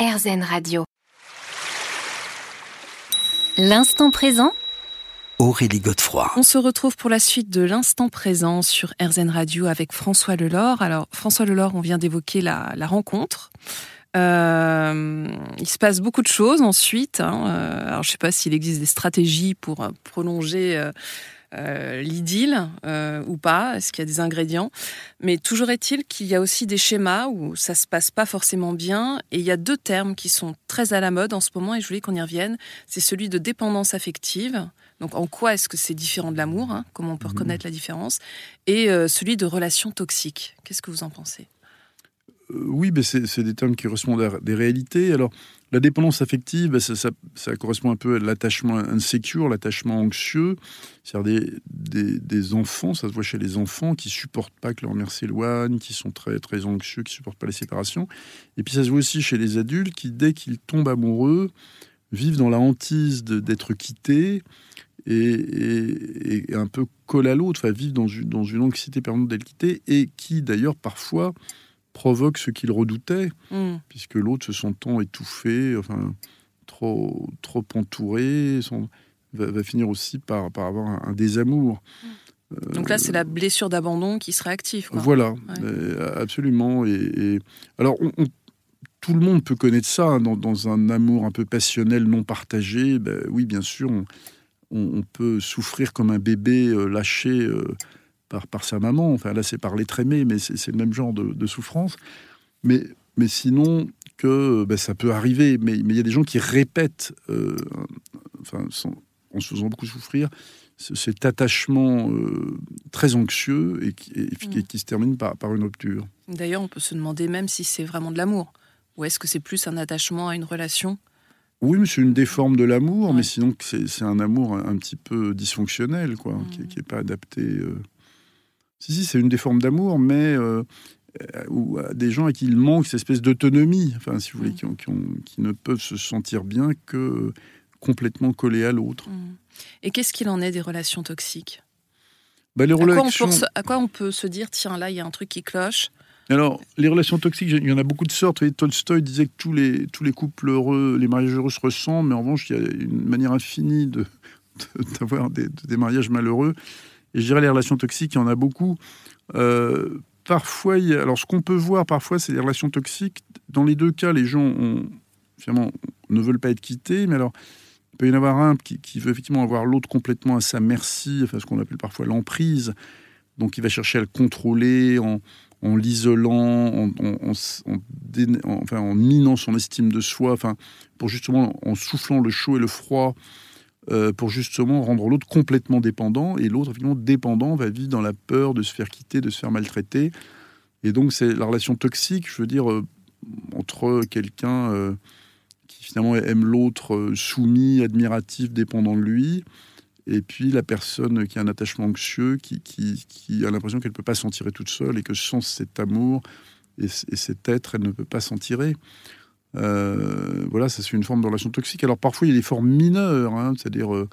RZN Radio. L'instant présent Aurélie Godefroy. On se retrouve pour la suite de l'instant présent sur RZN Radio avec François Lelore. Alors, François Lelore, on vient d'évoquer la, rencontre. Euh, il se passe beaucoup de choses ensuite. Hein. Euh, alors, je ne sais pas s'il existe des stratégies pour euh, prolonger euh, l'idylle euh, ou pas Est-ce qu'il y a des ingrédients? Mais toujours est-il qu'il y a aussi des schémas où ça se passe pas forcément bien. Et il y a deux termes qui sont très à la mode en ce moment, et je voulais qu'on y revienne. C'est celui de dépendance affective. Donc en quoi est-ce que c'est différent de l'amour hein Comment on peut mmh. reconnaître la différence? Et euh, celui de relation toxique. Qu'est-ce que vous en pensez? Oui, mais c'est des termes qui correspondent à des réalités. Alors, la dépendance affective, bah, ça, correspond un peu à l'attachement insécure, l'attachement anxieux. C'est-à-dire des, des, enfants, ça se voit chez les enfants, qui supportent pas que leur mère s'éloigne, qui sont très, très anxieux, qui supportent pas la séparation. Et puis ça se voit aussi chez les adultes qui, dès qu'ils tombent amoureux, vivent dans la hantise d'être quittés et, un peu collent à l'autre, enfin, vivent dans dans une anxiété permanente d'être quittés et qui, d'ailleurs, parfois provoque ce qu'il redoutait, mm. puisque l'autre se sentant étouffé, enfin trop, trop entouré, va, finir aussi par, par avoir un, désamour. Mm. Donc là, c'est la blessure d'abandon qui serait active. Voilà, absolument. Et, alors, tout le monde peut connaître ça hein, dans, un amour un peu passionnel, non partagé. Ben, oui, bien sûr, on, peut souffrir comme un bébé euh, lâché. Euh, par, sa maman. Enfin, là, c'est par l'être aimé, mais c'est le même genre de, souffrance. Mais, mais sinon, que ben, ça peut arriver. Mais il y a des gens qui répètent, euh, enfin, en se faisant beaucoup souffrir, cet attachement euh, très anxieux et qui, mmh. qui, se termine par, par une rupture. D'ailleurs, on peut se demander même si c'est vraiment de l'amour. Ou est-ce que c'est plus un attachement à une relation? Oui, mais c'est une des formes de l'amour, mais sinon c'est un amour un, petit peu dysfonctionnel, quoi, qui n'est pas adapté. Euh, si, si, c'est une des formes d'amour, mais euh, ou des gens à qui il manque cette espèce d'autonomie, enfin, si vous voulez, mm. qui, ne peuvent se sentir bien que complètement collés à l'autre. Mm. Et qu'est-ce qu'il en est des relations toxiques? Bah, les relations... à, quoi on peut se dire, tiens, là, il y a un truc qui cloche? Alors, les relations toxiques, il y en a beaucoup de sortes. Tolstoy disait que tous les, tous les couples heureux, les mariages heureux se ressemblent, mais en revanche, il y a une manière infinie d'avoir de, des, des, mariages malheureux. Et je dirais les relations toxiques, il y en a beaucoup. Euh, parfois, alors ce qu'on peut voir parfois, c'est des relations toxiques. Dans les deux cas, les gens ont, finalement, ne veulent pas être quittés, mais alors il peut y en avoir un qui, veut effectivement avoir l'autre complètement à sa merci, enfin, ce qu'on appelle parfois l'emprise. Donc il va chercher à le contrôler en, l'isolant, en, en minant son estime de soi, enfin, pour justement en soufflant le chaud et le froid euh, pour justement rendre l'autre complètement dépendant, et l'autre, finalement, dépendant, va vivre dans la peur de se faire quitter, de se faire maltraiter. Et donc, c'est la relation toxique, je veux dire, euh, entre quelqu'un euh, qui finalement aime l'autre soumis, admiratif, dépendant de lui, et puis la personne qui a un attachement anxieux, qui, a l'impression qu'elle ne peut pas s'en tirer toute seule, et que sans cet amour et, et cet être, elle ne peut pas s'en tirer. Euh, voilà, ça c'est une forme de relation toxique. Alors parfois il y a des formes mineures, hein, c'est-à-dire euh,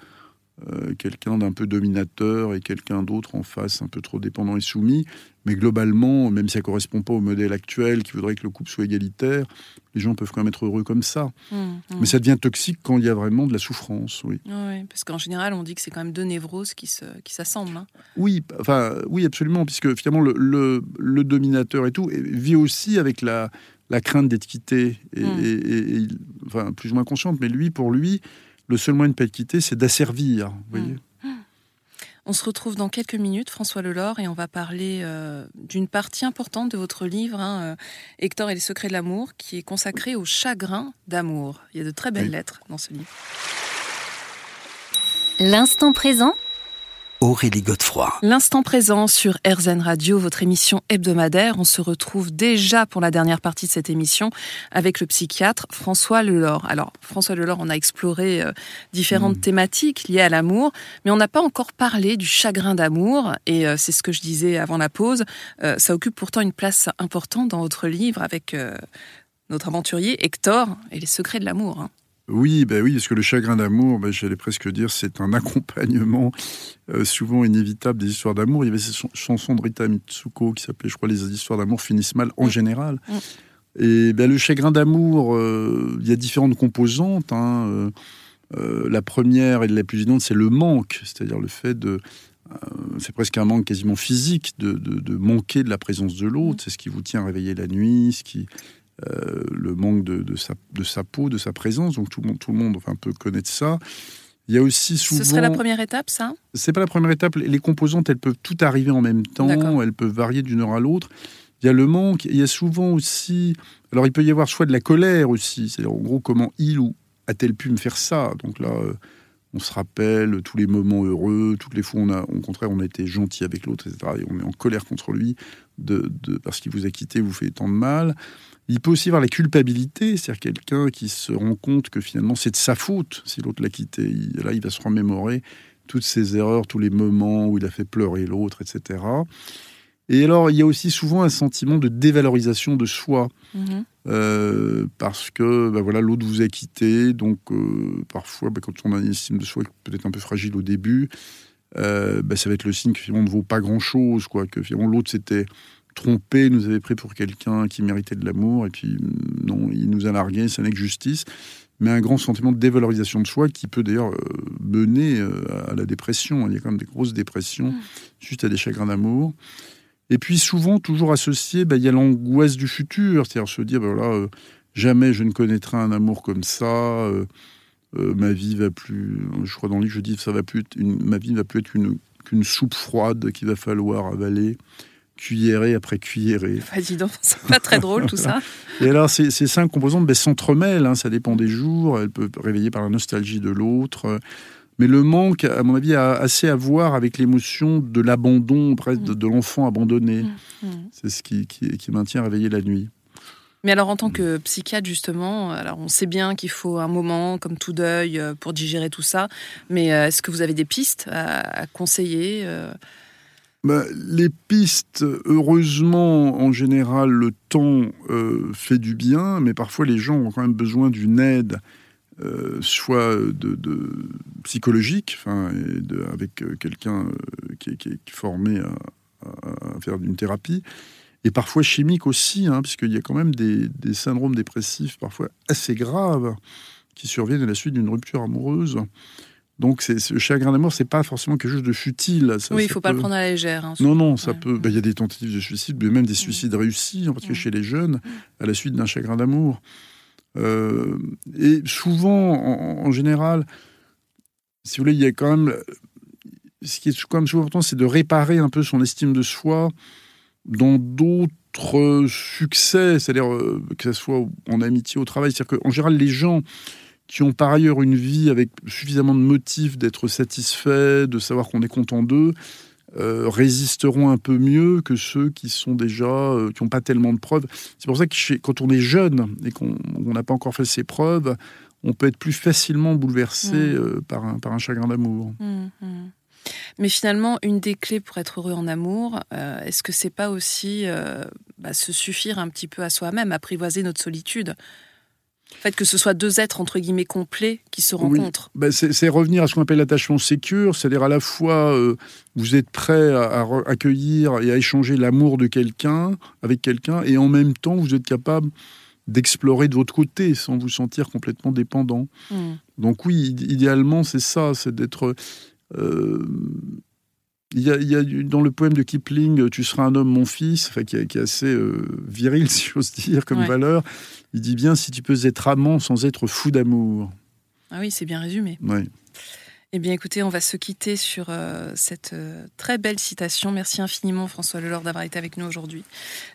euh, quelqu'un d'un peu dominateur et quelqu'un d'autre en face un peu trop dépendant et soumis. Mais globalement, même si ça correspond pas au modèle actuel qui voudrait que le couple soit égalitaire, les gens peuvent quand même être heureux comme ça. Mmh, mmh. Mais ça devient toxique quand il y a vraiment de la souffrance, oui. oui parce qu'en général, on dit que c'est quand même deux névroses qui s'assemblent. Qui hein. Oui, enfin, oui, absolument, puisque finalement le, le dominateur et tout vit aussi avec la la crainte d'être quitté, et, hmm. enfin, plus ou moins consciente, mais lui, pour lui, le seul moyen de ne pas être quitté, c'est d'asservir. voyez hmm. On se retrouve dans quelques minutes, François Lelore, et on va parler euh, d'une partie importante de votre livre, hein, euh, Hector et les secrets de l'amour, qui est consacré au chagrin d'amour. Il y a de très belles lettres dans ce livre. L'instant présent Aurélie Godefroy. L'instant présent sur RZN Radio, votre émission hebdomadaire. On se retrouve déjà pour la dernière partie de cette émission avec le psychiatre François Lelore. Alors, François Lelore, on a exploré euh, différentes hmm. thématiques liées à l'amour, mais on n'a pas encore parlé du chagrin d'amour. Et euh, c'est ce que je disais avant la pause. Euh, ça occupe pourtant une place importante dans votre livre avec notre aventurier Hector et les secrets de l'amour. Oui, ben oui, parce que le chagrin d'amour, ben, j'allais presque dire, c'est un accompagnement euh, souvent inévitable des histoires d'amour. Il y avait cette chanson de Rita Mitsuko qui s'appelait, je crois, Les histoires d'amour finissent mal en mm. général. Mm. Et ben, le chagrin d'amour, euh, il y a différentes composantes. hein. Euh, la première et la plus évidente, c'est le manque, c'est-à-dire le fait de. c'est presque un manque quasiment physique de, de- de manquer de la présence de l'autre. C'est ce qui vous tient réveillé la nuit, ce qui, euh, le manque de, de sa, de sa peau, de sa présence. Donc tout le monde, tout le monde enfin, peut connaître ça. Il y a aussi souvent. Ce serait la première étape, ça? C'est pas la première étape. Les composantes, elles peuvent tout arriver en même temps. Elles peuvent varier d'une heure à l'autre. Il y a le manque. Il y a souvent aussi. Alors, il peut y avoir soit de la colère aussi. C'est-à-dire, en gros, comment il ou a-t-elle pu me faire ça? Donc là, euh, on se rappelle tous les moments heureux, toutes les fois on a, au contraire, on a été gentil avec l'autre, etc. Et on est en colère contre lui de, parce qu'il vous a quitté, vous fait tant de mal. Il peut aussi avoir la culpabilité, c'est-à-dire quelqu'un qui se rend compte que finalement c'est de sa faute si l'autre l'a quitté. Là, il va se remémorer toutes ses erreurs, tous les moments où il a fait pleurer l'autre, etc. Et alors, il y a aussi souvent un sentiment de dévalorisation de soi, Mhm. Euh, parce que bah voilà, l'autre vous a quitté, donc euh, parfois, bah, quand on a une estime de soi peut-être un peu fragile au début, euh, bah, ça va être le signe que finalement on ne vaut pas grand-chose, quoi, que finalement l'autre s'était trompé, nous avait pris pour quelqu'un qui méritait de l'amour, et puis mm, non, il nous a largué, ça n'est que justice. Mais un grand sentiment de dévalorisation de soi qui peut d'ailleurs mener à la dépression. Il y a quand même des grosses dépressions suite à des chagrins d'amour. Et puis souvent, toujours associé, bah, il y a l'angoisse du futur, c'est-à-dire se dire, bah, voilà, euh, jamais je ne connaîtrai un amour comme ça, euh, euh, ma vie va plus, je crois dans le livre, je dis, ça va plus être une- ma vie ne va plus être une- qu'une soupe froide qu'il va falloir avaler, cuillerée après cuillerée. Bah, dis donc, c'est pas très drôle tout ça. Et alors, ces, ces cinq composantes ben, s'entremêlent, hein, ça dépend des jours, elles peuvent réveiller par la nostalgie de l'autre. Mais le manque, à mon avis, a assez à voir avec l'émotion de l'abandon, presque de, de l'enfant abandonné. Mhm. C'est ce qui, qui, qui maintient réveillé la nuit. Mais alors, en tant que psychiatre, justement, alors on sait bien qu'il faut un moment, comme tout deuil, euh, pour digérer tout ça. Mais euh, est-ce que vous avez des pistes à, à conseiller euh? Ben, les pistes, heureusement, en général, le temps euh, fait du bien, mais parfois les gens ont quand même besoin d'une aide, euh, soit de, de psychologique, enfin, avec euh, quelqu'un euh, qui, est- qui est formé à, faire une thérapie, et parfois chimique aussi, hein, puisqu'il y a quand même des, des syndromes dépressifs parfois assez graves qui surviennent à la suite d'une rupture amoureuse. Donc, c'est, ce chagrin d'amour, c'est pas forcément quelque chose de futile. Ça- Oui, il faut pas le prendre à la légère. hein, non, non, ça Ouais. peut. bah, Il y a des tentatives de suicide, mais même des suicides réussis, en particulier chez les jeunes, à la suite d'un chagrin d'amour. Euh, et souvent, en, général, si vous voulez, il y a quand même. Ce qui est quand même souvent important, c'est de réparer un peu son estime de soi dans d'autres succès, c'est-à-dire euh, que ce soit en amitié, au travail. C'est-à-dire qu'en général, les gens qui ont par ailleurs une vie avec suffisamment de motifs d'être satisfaits, de savoir qu'on est content d'eux, euh, résisteront un peu mieux que ceux qui sont déjà euh, qui n'ont pas tellement de preuves. C'est pour ça que chez- quand on est jeune et qu'on on n'a pas encore fait ses preuves, on peut être plus facilement bouleversé Mm. euh, par, un, par un chagrin d'amour. Mhm, mhm. Mais finalement, une des clés pour être heureux en amour, euh, est-ce que c'est pas aussi euh, bah, se suffire un petit peu à soi-même, apprivoiser notre solitude? Le fait que ce soit deux êtres entre guillemets complets qui se Oui. rencontrent. Ben, c'est revenir à ce qu'on appelle l'attachement sécure, c'est-à-dire à la fois euh, vous êtes prêt à, accueillir et à échanger l'amour de quelqu'un avec quelqu'un, et en même temps vous êtes capable d'explorer de votre côté sans vous sentir complètement dépendant. Mhm. Donc oui, id- idéalement, c'est ça, c'est d'être... euh, il y, a, il y a du- dans le poème de Kipling, Tu seras un homme, mon fils, enfin, qui, est, qui est assez euh, viril, si j'ose dire, comme Ouais. valeur. Il dit bien, si tu peux être amant sans être fou d'amour. Ah oui, c'est bien résumé. Ouais. Eh bien, écoutez, on va se quitter sur euh, cette euh, très belle citation. Merci infiniment, François Lelord, d'avoir été avec nous aujourd'hui.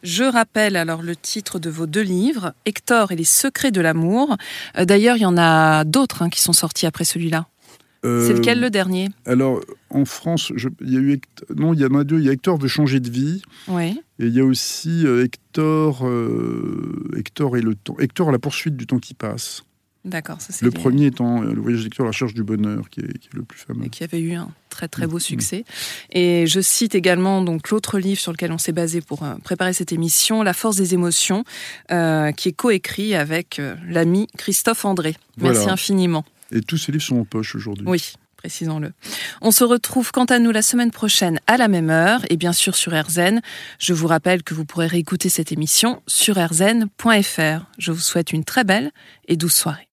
Je rappelle alors le titre de vos deux livres, Hector et les secrets de l'amour. Euh, D'ailleurs, il y en a d'autres hein, qui sont sortis après celui-là. C'est Euh, lequel le dernier? Alors, en France, il y a eu non, il y en a deux. Il y a Hector veut changer de vie, Oui. et il y a aussi euh, Hector, euh, Hector et le temps. Hector à la poursuite du temps qui passe. D'accord, ça c'est Le les- premier étant euh, le voyage d'Hector à la recherche du bonheur, qui est, qui est le plus fameux. et qui avait eu un très très Mm. beau succès. Et je cite également donc l'autre livre sur lequel on s'est basé pour euh, préparer cette émission, La force des émotions, euh, qui est coécrit avec l'ami Christophe André. Merci infiniment. Et tous ces livres sont en poche aujourd'hui. Oui, précisons-le. On se retrouve quant à nous la semaine prochaine à la même heure et bien sûr sur RZN. Je vous rappelle que vous pourrez réécouter cette émission sur rzn.fr. Je vous souhaite une très belle et douce soirée.